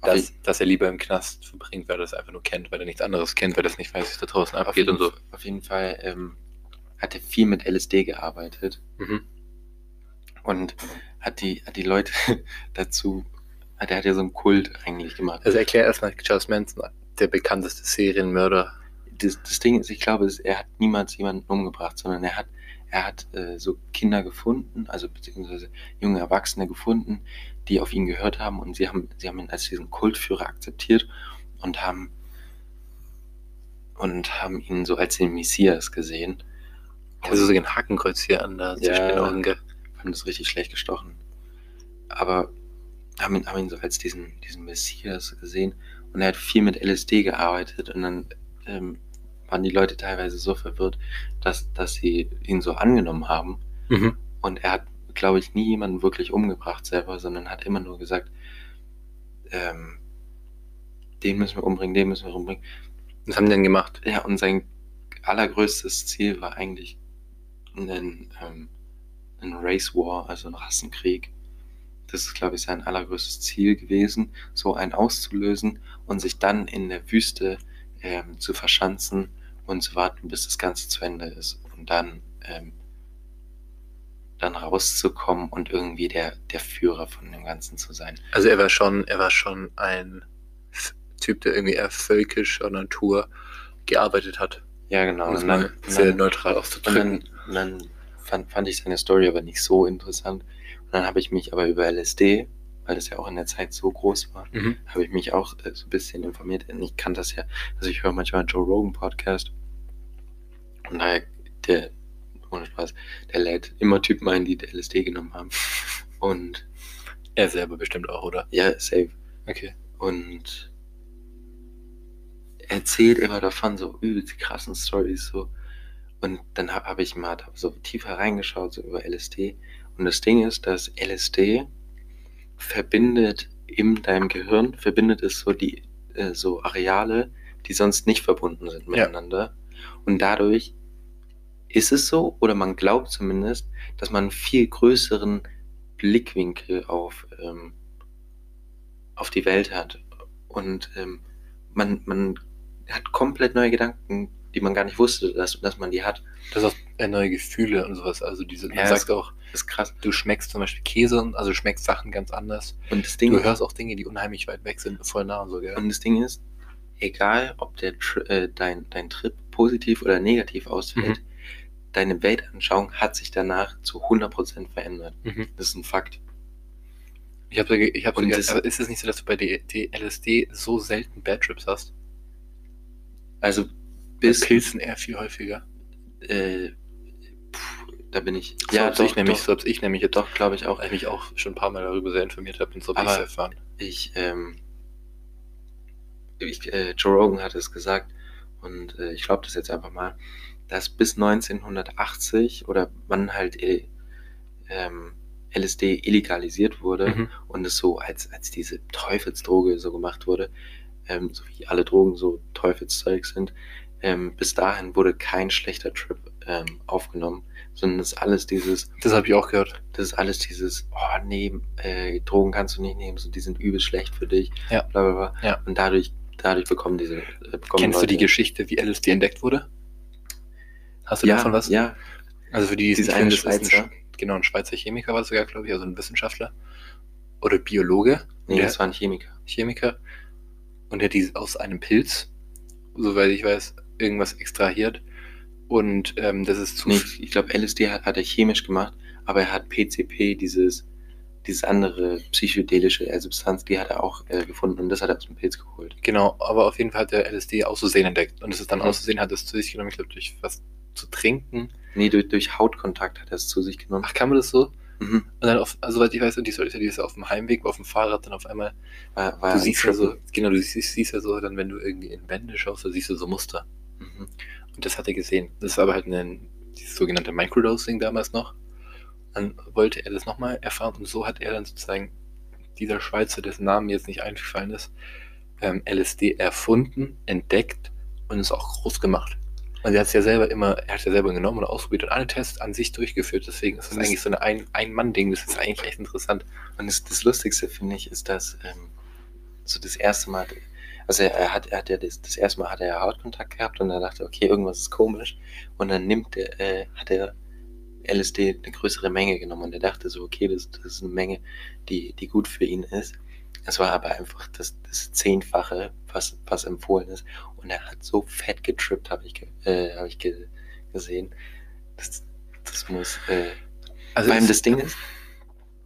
dass, dass er lieber im Knast verbringt, weil er das einfach nur kennt, weil er nichts anderes kennt, weil er das nicht weiß, was da draußen abgeht und so. auf jeden Fall ähm, hat er viel mit LSD gearbeitet Mhm. und hat die, hat die Leute *laughs* dazu, hat, er hat ja so einen Kult eigentlich gemacht. Also erklär erstmal Charles Manson, der bekannteste Serienmörder. Das, das Ding ist, ich glaube, er hat niemals jemanden umgebracht, sondern er hat, er hat äh, so Kinder gefunden, also beziehungsweise junge Erwachsene gefunden, die auf ihn gehört haben und sie haben, sie haben ihn als diesen Kultführer akzeptiert und haben und haben ihn so als den Messias gesehen. Also so ein Hakenkreuz hier an der zwischen Ja. haben das richtig schlecht gestochen. Aber haben ihn, haben ihn so als diesen, diesen Messias gesehen und er hat viel mit LSD gearbeitet und dann ähm, waren die Leute teilweise so verwirrt, dass, dass sie ihn so angenommen haben Mhm. und er hat, glaube ich, nie jemanden wirklich umgebracht selber, sondern hat immer nur gesagt, ähm, den müssen wir umbringen, den müssen wir umbringen. Was haben die denn gemacht? Ja, und sein allergrößtes Ziel war eigentlich ein, ähm, ein Race War, also ein Rassenkrieg. Das ist, glaube ich, sein allergrößtes Ziel gewesen, so einen auszulösen und sich dann in der Wüste ähm, zu verschanzen und zu warten, bis das Ganze zu Ende ist. Und dann, ähm, dann rauszukommen und irgendwie der, der Führer von dem Ganzen zu sein. Also er war schon, er war schon ein Typ, der irgendwie eher völkischer Natur gearbeitet hat. Ja, genau. Um Und mal sehr neutral auszudrücken. Und dann fand, fand ich seine Story aber nicht so interessant. Und dann habe ich mich aber über LSD, weil das ja auch in der Zeit so groß war, Mhm. habe ich mich auch äh, so ein bisschen informiert. Ich kann das ja, also ich höre manchmal Joe Rogan Podcast. Und daher, der, ohne Spaß, der lädt immer Typen ein, die LSD genommen haben. Und Er selber bestimmt auch, oder? ja, safe. Okay. Und erzählt immer davon so übelst krassen Stories so. Und dann habe hab ich mal so tiefer reingeschaut, so über LSD. Und das Ding ist, dass LSD verbindet in deinem Gehirn, verbindet es so die äh, so Areale, die sonst nicht verbunden sind miteinander. Und dadurch ist es so, oder man glaubt zumindest, dass man einen viel größeren Blickwinkel auf, ähm, auf die Welt hat. Und ähm, man, man hat komplett neue Gedanken, die man gar nicht wusste, dass, dass man die hat. Das ist auch äh, neue Gefühle und sowas. Also diese, man Ja, sagt auch, Das ist krass. du schmeckst zum Beispiel Käse, und- also du schmeckst Sachen ganz anders. Und das Ding Du hörst auch Dinge, die unheimlich weit weg sind, voll nah und so, gell? Und das Ding ist, egal ob der, äh, dein, dein Trip positiv oder negativ ausfällt, deine Weltanschauung hat sich danach zu 100% verändert. Mhm. Das ist ein Fakt. Ich habe ich hab das- aber ist es nicht so, dass du bei D- D- LSD so selten Bad Trips hast? Also Bis, Pilzen eher viel häufiger. äh, pff, da bin ich, So hab's ich nämlich, doch, so hab's ich nämlich jetzt doch glaube ich auch. ich mich auch schon ein paar Mal darüber sehr informiert habe und so hab Aber- ich's erfahren. Ich, ähm, ich, äh, Joe Rogan hat es gesagt und äh, ich glaube das jetzt einfach mal, dass bis 1980 oder wann halt äh, ähm, LSD illegalisiert wurde Mhm. und es so als, als diese Teufelsdroge so gemacht wurde, ähm, so wie alle Drogen so Teufelszeug sind, ähm, bis dahin wurde kein schlechter Trip ähm, aufgenommen, sondern das ist alles dieses, Das habe ich auch gehört. das ist alles dieses, oh nee, äh, Drogen kannst du nicht nehmen, so, die sind übel schlecht für dich, Ja. bla bla bla. Ja. Und dadurch, dadurch bekommen diese, äh, bekommen Kennst du die Leute- Geschichte, wie LSD entdeckt wurde? Hast du ja, davon was? Ja, Also für die, die eine Schweizer? Sch- genau, ein Schweizer Chemiker war es sogar, glaube ich, also ein Wissenschaftler. Oder Biologe. nee, der, das war ein Chemiker. Chemiker. Und der hat die aus einem Pilz, soweit ich weiß, irgendwas extrahiert. Und ähm, das ist zu Nee, ich, glaube, LSD hat, hat er chemisch gemacht, aber er hat PCP, dieses, dieses andere psychedelische äh, Substanz, die hat er auch äh, gefunden und das hat er aus dem Pilz geholt. Genau, aber auf jeden Fall hat er LSD auszusehen entdeckt. Und es ist dann Mhm. auszusehen, hat es zu sich genommen, ich glaube, durch was zu trinken. Nee, durch, durch Hautkontakt hat er es zu sich genommen. Ach, kann man das so? Mhm. Und dann, auf, also, soweit ich weiß, und die ja, die ist auf dem Heimweg, auf dem Fahrrad dann auf einmal. War, war du siehst ja so, genau, du siehst, siehst ja so, dann, wenn du irgendwie in Wände schaust, da siehst du so Muster. Mhm. Und das hat er gesehen. Das war aber halt ein dieses sogenannte Microdosing damals noch. Dann wollte er das nochmal erfahren und so hat er dann sozusagen dieser Schweizer, dessen Namen jetzt nicht eingefallen ist, ähm, LSD erfunden, entdeckt und es auch groß gemacht. Und er hat es ja selber immer, er hat es ja selber genommen und ausprobiert und alle Tests an sich durchgeführt. Deswegen ist das- eigentlich so Ein- Ein-Mann-Ding. Das ist eigentlich echt interessant. Und das, das Lustigste, finde ich, ist, dass ähm, so das erste Mal, also er, er hat, er hat ja das, das erste Mal hat er ja Hautkontakt gehabt und er dachte, okay, irgendwas ist komisch. Und dann nimmt er, äh, hat er LSD eine größere Menge genommen und er dachte so, okay, das, das ist eine Menge, die, die gut für ihn ist. Es war aber einfach das, das Zehnfache, was, was empfohlen ist. Und er hat so fett getrippt, habe ich, ge, äh, hab ich ge, gesehen. Das, das muss, äh, Also vor allem das Ding ist,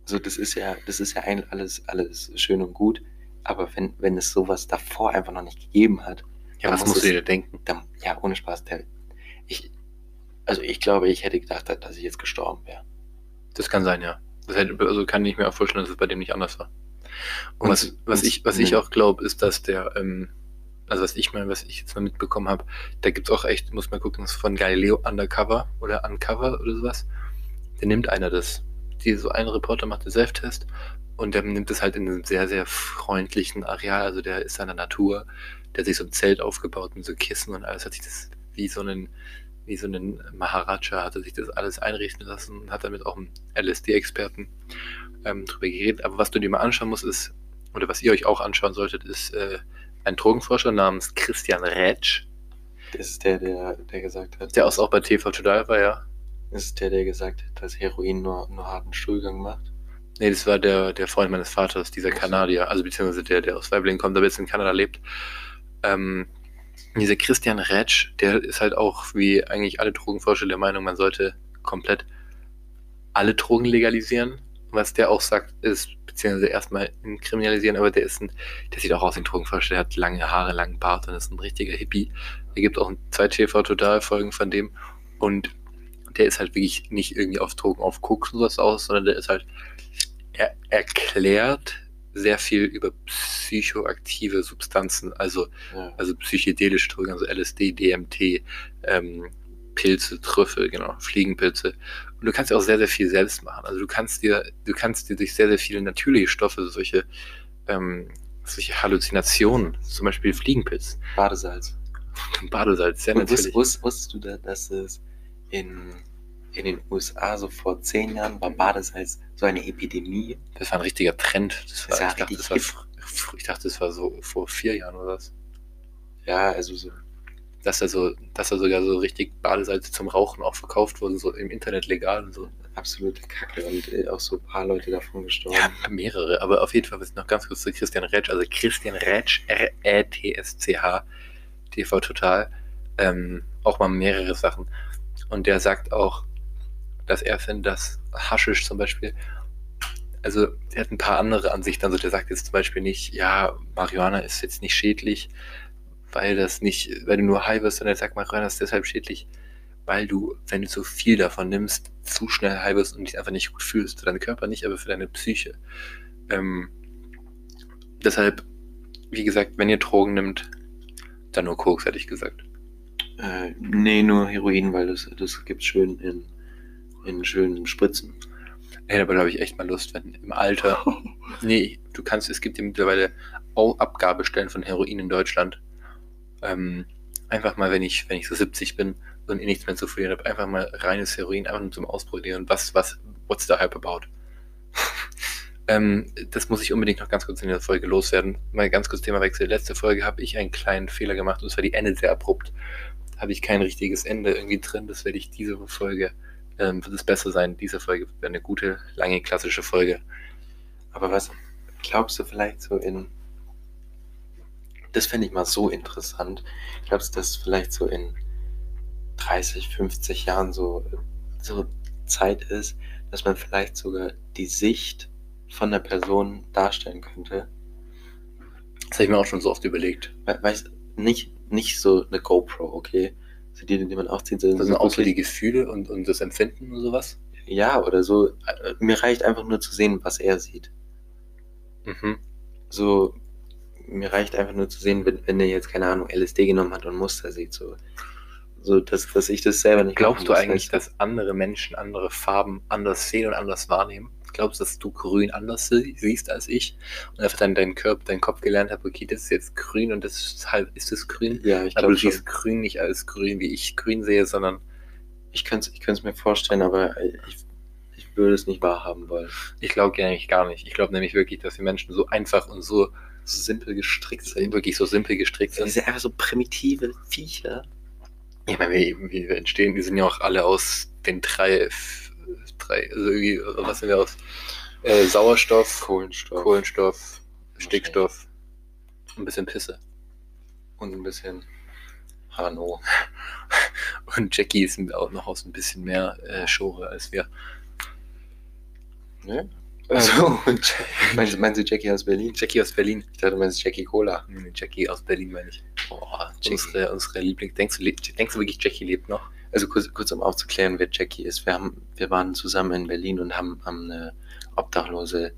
so das ist ja, das ist ja ein, alles, alles schön und gut, aber wenn, wenn es sowas davor einfach noch nicht gegeben hat, ja, was musst du dir denken? dann, ja, ohne Spaß, der, ich, also ich glaube, ich hätte gedacht, dass ich jetzt gestorben wäre. Das kann sein, ja. Das hätte, also kann ich mir auch vorstellen, dass es bei dem nicht anders war. Und, Und- was, was und- ich, was ich ja. auch glaube, ist, dass der, ähm, also was ich mal, was ich jetzt mal mitbekommen habe, da gibt es auch echt, muss man gucken, ist von Galileo Undercover oder Uncover oder sowas. Der nimmt einer das. Die, so ein Reporter macht den Self-Test und der nimmt es halt in einem sehr, sehr freundlichen Areal. Also der ist in der Natur, der hat sich so ein Zelt aufgebaut mit so Kissen und alles, hat sich das wie so einen, wie so einen Maharaja, hat er sich das alles einrichten lassen und hat damit auch einen LSD-Experten ähm, drüber geredet. Aber was du dir mal anschauen musst, ist, oder was ihr euch auch anschauen solltet, ist äh, ein Drogenforscher namens Christian Rätsch, Das ist der, der, der gesagt hat, der auch bei TV Total war, ja. das ist der, der gesagt hat, dass Heroin nur, nur harten Stuhlgang macht. Nee, das war der, der Freund meines Vaters, dieser. Kanadier, also beziehungsweise der, der aus Weiblingen kommt, aber jetzt in Kanada lebt. Ähm, dieser Christian Rätsch, der ist halt auch, wie eigentlich alle Drogenforscher, der Meinung, man sollte komplett alle Drogen legalisieren. Was der auch sagt, ist, beziehungsweise erstmal kriminalisieren, aber der ist ein, der sieht auch aus wie ein Drogenforscher, der hat lange Haare, langen Bart und ist ein richtiger Hippie. Er gibt auch zwei TV-Total-Folgen von dem und der ist halt wirklich nicht irgendwie auf Drogen auf Koks und sowas aus, sondern der ist halt, er erklärt sehr viel über psychoaktive Substanzen, also, Ja. also psychedelische Drogen, also LSD, DMT, ähm, Pilze, Trüffel, genau, Fliegenpilze. Und du kannst ja auch sehr, sehr viel selbst machen. Also du kannst dir, du kannst dir durch sehr, sehr viele natürliche Stoffe solche, ähm, solche Halluzinationen, zum Beispiel Fliegenpilz, Badesalz. *laughs* Badesalz, sehr Und natürlich. wusst, wusstest du, da, dass es in, in den USA so vor zehn Jahren war Badesalz so eine Epidemie? Das war ein richtiger Trend. Das war, Das ja ich, dachte, das war, ich dachte, das war so vor vier Jahren oder was. Ja, also so. Dass da so, dass da sogar so richtig Badesalze zum Rauchen auch verkauft wurden, so im Internet legal und so. absolute Kacke und äh, auch so ein paar Leute davon gestorben. Ja, mehrere, aber auf jeden Fall noch ganz kurz zu Christian Retsch, also Christian Retsch, R-E-T-S-C-H, TV Total, ähm, auch mal mehrere Sachen. Und der sagt auch, dass er findet, dass Haschisch zum Beispiel, also er hat ein paar andere Ansichten, also der sagt jetzt zum Beispiel nicht, ja, Marihuana ist jetzt nicht schädlich, weil das nicht, weil du nur high wirst, sondern er sagt, Marihuana ist deshalb schädlich, weil du, wenn du zu viel davon nimmst, zu schnell high wirst und dich einfach nicht gut fühlst. Für deinen Körper nicht, aber für deine Psyche. Ähm, deshalb, wie gesagt, wenn ihr Drogen nimmt, dann nur Koks, hätte ich gesagt. Äh, nee, nur Heroin, weil das, das gibt schön in, in schönen Spritzen. Hey, aber da habe ich echt mal Lust, wenn im Alter. *laughs* Nee, du kannst, es gibt ja mittlerweile auch Abgabestellen von Heroin in Deutschland. Ähm, einfach mal, wenn ich, wenn ich so 70 bin und eh nichts mehr zu verlieren habe, einfach mal reines Heroin, einfach nur zum Ausprobieren. Was, was, what's the hype about? *laughs* ähm, das muss ich unbedingt noch ganz kurz in der Folge loswerden. Mal ganz kurz Themawechsel. Letzte Folge habe ich einen kleinen Fehler gemacht und zwar die Ende sehr abrupt. Habe ich kein richtiges Ende irgendwie drin. Das werde ich diese Folge, ähm, wird es besser sein. Diese Folge wird eine gute, lange, klassische Folge. Aber was glaubst du vielleicht so in. Das fände ich mal so interessant. Glaubst du, dass vielleicht so in 30, 50 Jahren so, so Zeit ist, dass man vielleicht sogar die Sicht von der Person darstellen könnte? Das habe ich mir auch schon so oft überlegt. We weißt nicht, nicht so eine GoPro, okay? Die, die man aufzieht, sondern Das sind auch so die Gefühle und, und das Empfinden und sowas. ja, oder so. Äh, Mir reicht einfach nur zu sehen, was er sieht. Mhm. So, mir reicht einfach nur zu sehen, wenn, wenn er jetzt, keine Ahnung, LSD genommen hat und Muster sieht. So, so dass, dass ich das selber nicht Glaubst du eigentlich, dass andere Menschen andere Farben anders sehen und anders wahrnehmen? Glaubst dass du grün anders sie- siehst als ich und einfach dann dein Körper, dein Kopf gelernt hast, okay, das ist jetzt grün und das ist es grün? Ja, ich Aber glaube du siehst grün nicht als grün, wie ich grün sehe, sondern Ich könnte es ich mir vorstellen, aber ich, ich würde es nicht wahrhaben wollen. ich glaube nämlich gar nicht. Ich glaube nämlich wirklich, dass die Menschen so einfach und so So simpel gestrickt sind. wirklich so simpel gestrickt Das sind. sind einfach so primitive Viecher. Ich meine, wie, wie wir entstehen, die sind ja auch alle aus den drei, drei also irgendwie, was sind wir aus? Äh, Sauerstoff, Kohlenstoff. Kohlenstoff, Stickstoff, ein bisschen Pisse. Und ein bisschen Hano. *laughs* Und Jackie ist auch noch aus ein bisschen mehr äh, Schore als wir. Ne? *laughs* Also, und meinst, meinst du Jackie aus Berlin? Jackie aus Berlin. Ich dachte, du meinst Jackie Cola. Nee, Jackie aus Berlin meine ich. Boah, Jackie. Unsere, unsere Liebling. Denkst du, denkst du wirklich, Jackie lebt noch? Also kurz, kurz um aufzuklären, wer Jackie ist. Wir, haben, wir waren zusammen in Berlin und haben, haben eine Obdachlose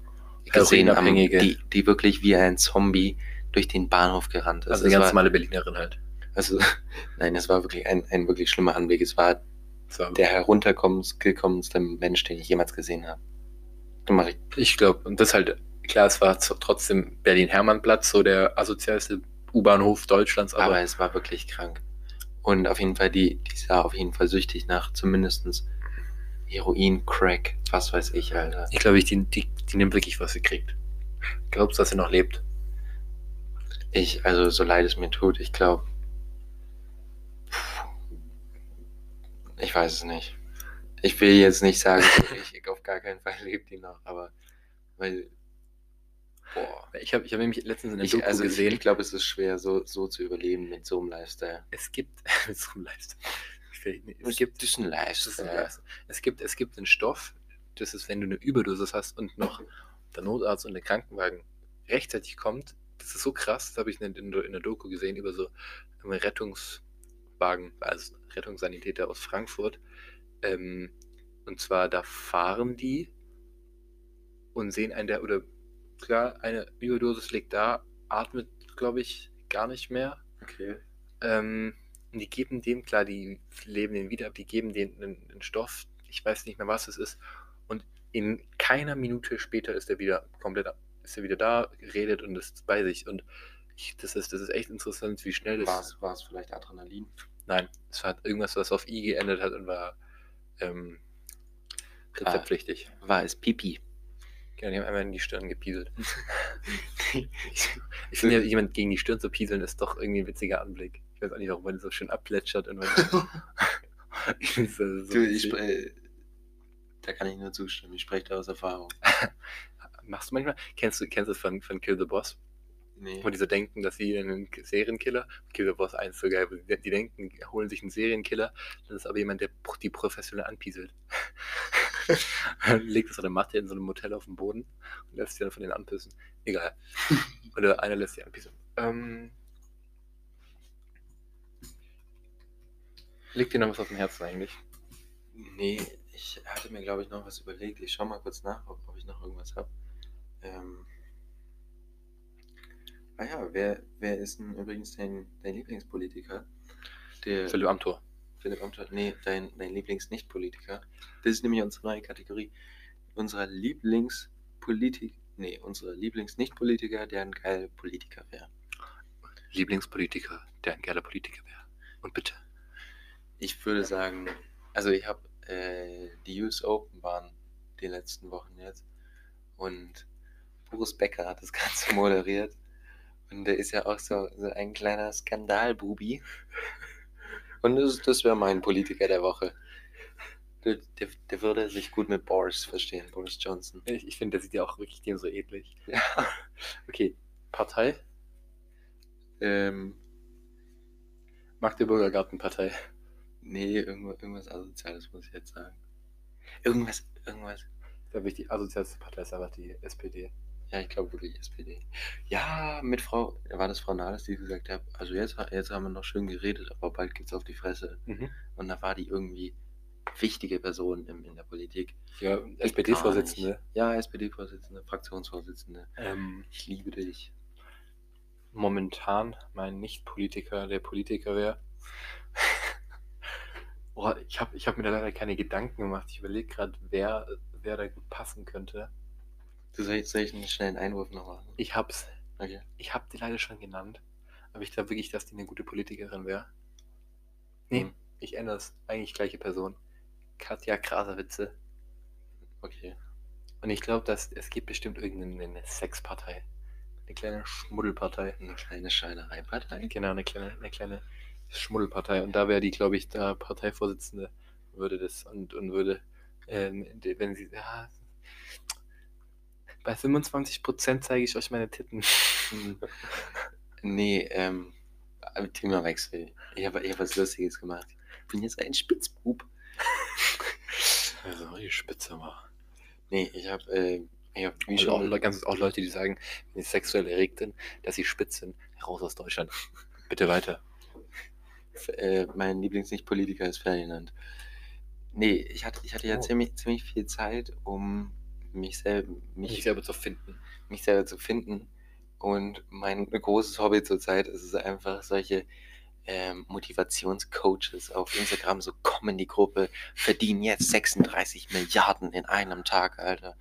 gesehen, Heroinabhängige. die, die wirklich wie ein Zombie durch den Bahnhof gerannt ist. Also eine ganz war, normale Berlinerin halt. also, *laughs* nein, es war wirklich ein, ein wirklich schlimmer Anblick. Es war war der heruntergekommenste Mensch, den ich jemals gesehen habe. Ich. Ich glaube, und das halt, klar, es war trotzdem Berlin-Hermannplatz, so der asozialste U-Bahnhof Deutschlands, aber, Aber es war wirklich krank. Und auf jeden Fall, die, die sah auf jeden Fall süchtig nach zumindestens Heroin, Crack, was weiß ich, Alter. ich glaube, ich, die, die, die nimmt wirklich, was sie kriegt. Glaubst du, dass sie noch lebt? Ich, also so leid es mir tut, ich glaube. Ich weiß es nicht. Ich will jetzt nicht sagen, ich, auf gar keinen Fall *laughs* lebt die noch, aber weil. Boah. Ich habe ich hab nämlich letztens in der Ich, Doku also ich, gesehen, ich glaube, es ist schwer, so, so zu überleben mit so einem Lifestyle. es gibt, *laughs* mit so einem Lifestyle. Ich nee, es gibt, das ist ein. Lifestyle. es gibt, es gibt einen Stoff, das ist, wenn du eine Überdosis hast und noch der Notarzt und der Krankenwagen rechtzeitig kommt, das ist so krass, das habe ich in, in, in der Doku gesehen, über so einen Rettungswagen, also Rettungssanitäter aus Frankfurt. Ähm, und zwar, da fahren die und sehen einen, der, oder klar, eine Überdosis liegt da, atmet, glaube ich, gar nicht mehr. Okay. Ähm, und die geben dem, klar, die leben den wieder, aber die geben den einen, Stoff, ich weiß nicht mehr, was es ist. Und in keiner Minute später ist er wieder komplett, ist er wieder da, redet und ist bei sich. Und ich, das, ist, das ist echt interessant, wie schnell das. War es, war es vielleicht Adrenalin? Nein, es hat irgendwas, was auf I geendet hat und war ähm, rezeptpflichtig. War es Pipi? Ja, die haben einmal in die Stirn gepieselt. *laughs* Ich finde ja, jemand gegen die Stirn zu pieseln ist doch irgendwie ein witziger Anblick. Ich weiß auch nicht, warum man so schön abplätschert und ich find's, *laughs* so du, ich da kann ich nur zustimmen. Ich spreche da aus Erfahrung. *laughs* Machst du manchmal? Kennst du, kennst du von, von Kill the Boss? Nee. Wo die so denken, dass sie einen Serienkiller, Kill the Boss 1 so geil, wo die, die denken, holen sich einen Serienkiller, dann ist aber jemand, der die professionell anpieselt. Dann *laughs* legt auf der Matte in so einem Motel auf dem Boden und lässt sie dann von denen anpissen. Egal. *laughs* Oder einer lässt sie anpissen. Ähm, liegt dir noch was auf dem Herzen eigentlich? Nee, ich hatte mir, glaube ich, noch was überlegt. Ich schau mal kurz nach, ob, ob ich noch irgendwas habe. Ähm. Ah ja, wer, wer ist denn übrigens dein, dein Lieblingspolitiker? Der Philipp Amthor. Philipp Amthor. Nee, dein, dein Lieblingsnichtpolitiker. Das ist nämlich unsere neue Kategorie. Unser Lieblingspolitik. Nee, unsere Lieblingsnichtpolitiker, der ein geiler Politiker wäre. Lieblingspolitiker, der ein geiler Politiker wäre. Und bitte. Ich würde sagen, also ich habe äh, die US Open waren die letzten Wochen jetzt und Boris Becker hat das *laughs* Ganze moderiert und der ist ja auch so, so ein kleiner Skandalbubi und das, das wäre mein Politiker der Woche. Der, der, der würde sich gut mit Boris verstehen, Boris Johnson. Ich, ich finde, der sieht ja auch wirklich dem so ähnlich. Ja. *laughs* Okay, Partei? Ähm, Magdeburger Gartenpartei. nee, irgendwas, irgendwas Asoziales muss ich jetzt sagen. Irgendwas, irgendwas. Da die asozialste Partei ist aber die SPD. Ja, ich glaube wirklich SPD. Ja, mit Frau, war das Frau Nahles, die gesagt hat, also jetzt, jetzt haben wir noch schön geredet, aber bald geht's auf die Fresse. Mhm. Und da war die irgendwie wichtige Person im, in der Politik. Ja, SPD-Vorsitzende. Ja, SPD-Vorsitzende, Fraktionsvorsitzende. Ähm, Ich liebe dich. momentan mein Nicht-Politiker, der Politiker wäre. *laughs* Boah, ich habe ich hab mir da leider keine Gedanken gemacht. Ich überlege gerade, wer, wer da gut passen könnte. Du soll, soll ich einen schnellen Einwurf noch machen? Ich hab's. Okay. Ich habe die leider schon genannt. Aber ich glaube wirklich, dass die eine gute Politikerin wäre. Nee, Hm. ich ändere es. Eigentlich gleiche Person. Katja Krasavitze. Okay. Und ich glaube, dass es gibt bestimmt irgendeine Sexpartei. Eine kleine Schmuddelpartei. Eine kleine Scheinereipartei. Genau, eine kleine, eine kleine Schmuddelpartei. Und da wäre die, glaube ich, da Parteivorsitzende würde das und, und würde, ähm, wenn sie, ja, bei 25% zeige ich euch meine Titten. *laughs* Nee, ähm, Themawechsel. Ich habe ich hab was Lustiges gemacht. Ich bin jetzt ein Spitzbub. Also, die Spitze war. Nee, ich habe, äh, ich hab, wie Wie schon auch, ganz, auch Leute, die sagen, wenn sie sexuell erregt sind, dass sie spitz sind, raus aus Deutschland. Bitte weiter. äh, mein Lieblingsnicht-Politiker ist Ferdinand. Nee, ich hatte, ich hatte ja Oh. ziemlich, ziemlich viel Zeit, um mich, sel mich, Mich selber zu finden. mich selber zu finden. Und mein großes Hobby zurzeit ist es einfach, solche ähm, Motivationscoaches auf Instagram, so kommen in die Gruppe, verdienen jetzt 36 Milliarden in einem Tag, Alter.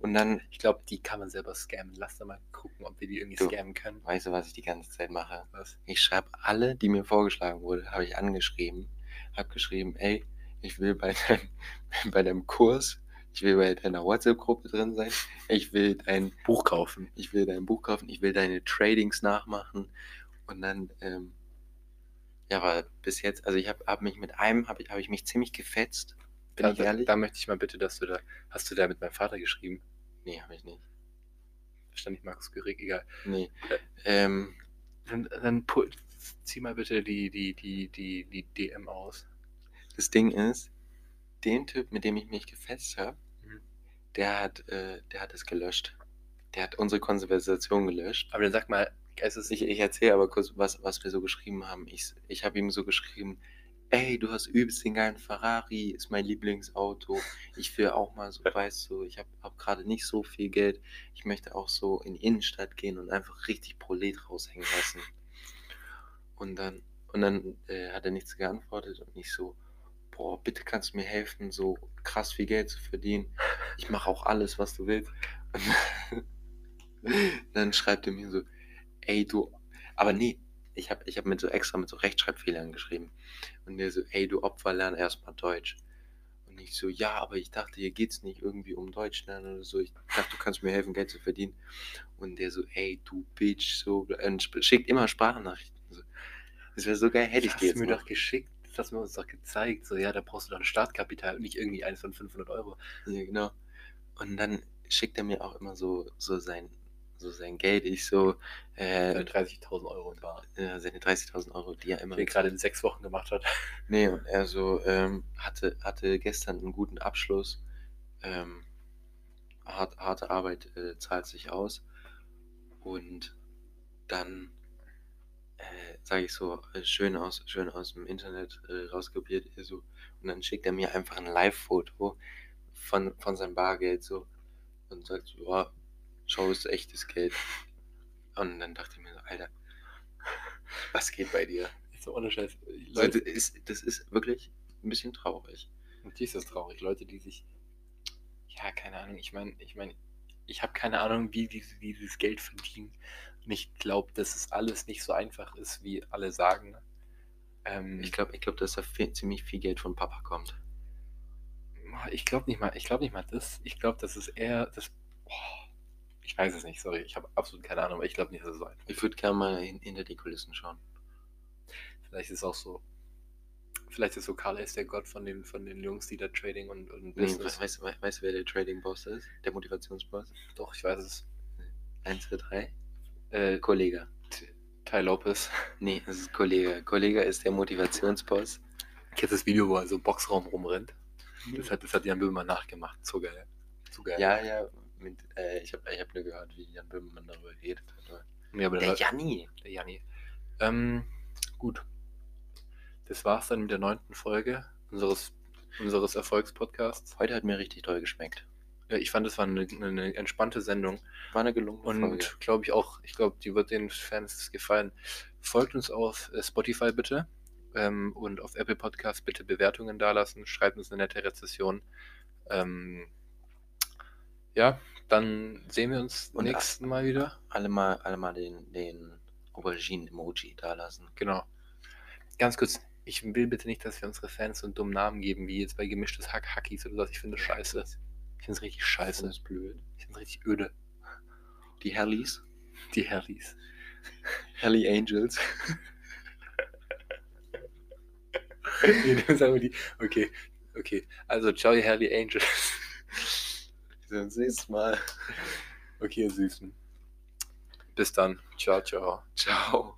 Und dann, Ich glaube, die kann man selber scammen. Lass da mal gucken, ob wir die irgendwie Du. scammen können. weißt du, was ich die ganze Zeit mache? Was? Ich schreibe alle, die mir vorgeschlagen wurde, habe ich angeschrieben, habe geschrieben, ey, ich will bei deinem, *laughs* bei deinem Kurs, ich will bei deiner WhatsApp-Gruppe drin sein, ich will dein Buch kaufen. ich will dein Buch kaufen, ich will deine Tradings nachmachen und dann, ähm, ja, aber bis jetzt, also ich habe hab mich mit einem, habe ich, hab ich mich ziemlich gefetzt, bin Da, ich da, ehrlich? da möchte ich mal bitte, dass du da, hast du da mit meinem Vater geschrieben? nee, habe ich nicht. Verstand ich Markus Gürig, egal. Nee. Ähm, Dann, dann zieh mal bitte die, die, die, die, die DM aus. das Ding ist, den Typ, mit dem ich mich gefetzt habe. Der hat, äh, der hat es gelöscht. Der hat unsere Konversation gelöscht. Aber dann sag mal, es ist Ich, ich erzähle aber kurz, was, was wir so geschrieben haben. Ich, ich habe ihm so geschrieben, ey, du hast übelst den geilen Ferrari, ist mein Lieblingsauto. Ich will auch mal so, weißt du, ich habe hab gerade nicht so viel Geld. Ich möchte auch so in die Innenstadt gehen und einfach richtig Prolet raushängen lassen. Und dann, und dann äh, hat er nichts geantwortet und ich so, boah, bitte kannst du mir helfen, so krass viel Geld zu verdienen. Ich mache auch alles, was du willst. *laughs* Dann schreibt er mir so, ey du, aber nee, ich habe ich hab mit so extra mit so Rechtschreibfehlern geschrieben. Und der so, ey du Opfer, lern erstmal Deutsch. Und ich so, ja, aber ich dachte, hier geht's nicht irgendwie um Deutsch lernen oder so. Ich dachte, du kannst mir helfen, Geld zu verdienen. Und der so, ey du Bitch, so, und schickt immer Sprachnachrichten. So. Das wäre so geil, hätte ich hast jetzt du mir noch. doch geschickt. Das hast du mir uns doch gezeigt. So, ja, da brauchst du doch ein Startkapital und nicht irgendwie eines von 500 Euro. Ja, genau. Und dann schickt er mir auch immer so, so sein, so sein Geld. Ich so, äh, Seine 30.000 Euro in Bar. äh, seine 30.000 Euro, die er immer Die er gerade in sechs Wochen gemacht hat. *laughs* Nee, und er so, ähm, hatte, hatte gestern einen guten Abschluss. Ähm, hart, harte Arbeit äh, zahlt sich aus. Und dann äh, sage ich so, äh, schön aus, schön aus dem Internet äh, rauskopiert. er So. Und dann schickt er mir einfach ein Live-Foto von, von seinem Bargeld so und sagt so, ja, schau, ist echtes Geld. Und dann dachte ich mir so, Alter, was geht bei dir? So ohne Scheiß. Leute, Leute, ist, das ist wirklich ein bisschen traurig. natürlich ist das traurig. Leute, die sich. Ja, keine Ahnung. Ich meine, ich meine, ich habe keine Ahnung, wie die dieses Geld verdienen. Und ich glaube, dass es alles nicht so einfach ist, wie alle sagen. Ähm, Ich glaube, ich glaub, dass da viel, ziemlich viel Geld von Papa kommt. Ich glaube nicht mal, ich glaube nicht mal das. Ich glaube, das ist eher das. Boah, ich weiß es nicht, sorry. Ich habe absolut keine Ahnung, aber ich glaube nicht, dass es so einfach Ich würde gerne mal hin, hinter die Kulissen schauen. Vielleicht ist es auch so. Vielleicht ist so Carla ist der Gott von den, von den Jungs, die da Trading und, und Nee, Business. weißt, du, wer der Trading Boss ist? Der Motivationsboss? Doch, ich weiß es. 1, 2, 3? Äh, Kollege. Ty Lopez. *laughs* Nee, das ist Kollege. Kollege ist der Motivationsboss. Kennst du das Video, wo er so im Boxraum rumrennt? Das hat, das hat Jan Böhmermann nachgemacht. So geil. So geil. Ja, ja. Mit, äh, ich habe ich hab nur gehört, wie Jan Böhmermann darüber redet aber Der der, Janni. der Janni. Ähm, gut. Das war's dann mit der neunten Folge unseres unseres Erfolgspodcasts. Heute hat mir richtig toll geschmeckt. Ja, ich fand, es war eine, eine entspannte Sendung. War eine gelungene. Und glaube ich auch, ich glaube, die wird den Fans gefallen. Folgt uns auf äh, Spotify bitte ähm, und auf Apple Podcasts bitte Bewertungen dalassen. Schreibt uns eine nette Rezession. Ähm, ja, dann sehen wir uns Und nächsten Mal wieder. Alle mal, alle mal den, den Auberginen-Emoji da lassen. Genau. Ganz kurz, ich will bitte nicht, dass wir unsere Fans so einen dummen Namen geben, wie jetzt bei gemischtes Hack Hackies oder was. Ich finde das scheiße. Ich finde es richtig scheiße. Das ist blöd. Ich finde es richtig öde. Die Hellies. Die Harrys. *laughs* Helly Angels. nee, dann sagen wir die. Okay, okay. Also, ciao, ihr Harry Angels. Wir sehen uns nächstes Mal. Okay, ihr Süßen. Bis dann. Ciao, ciao. Ciao.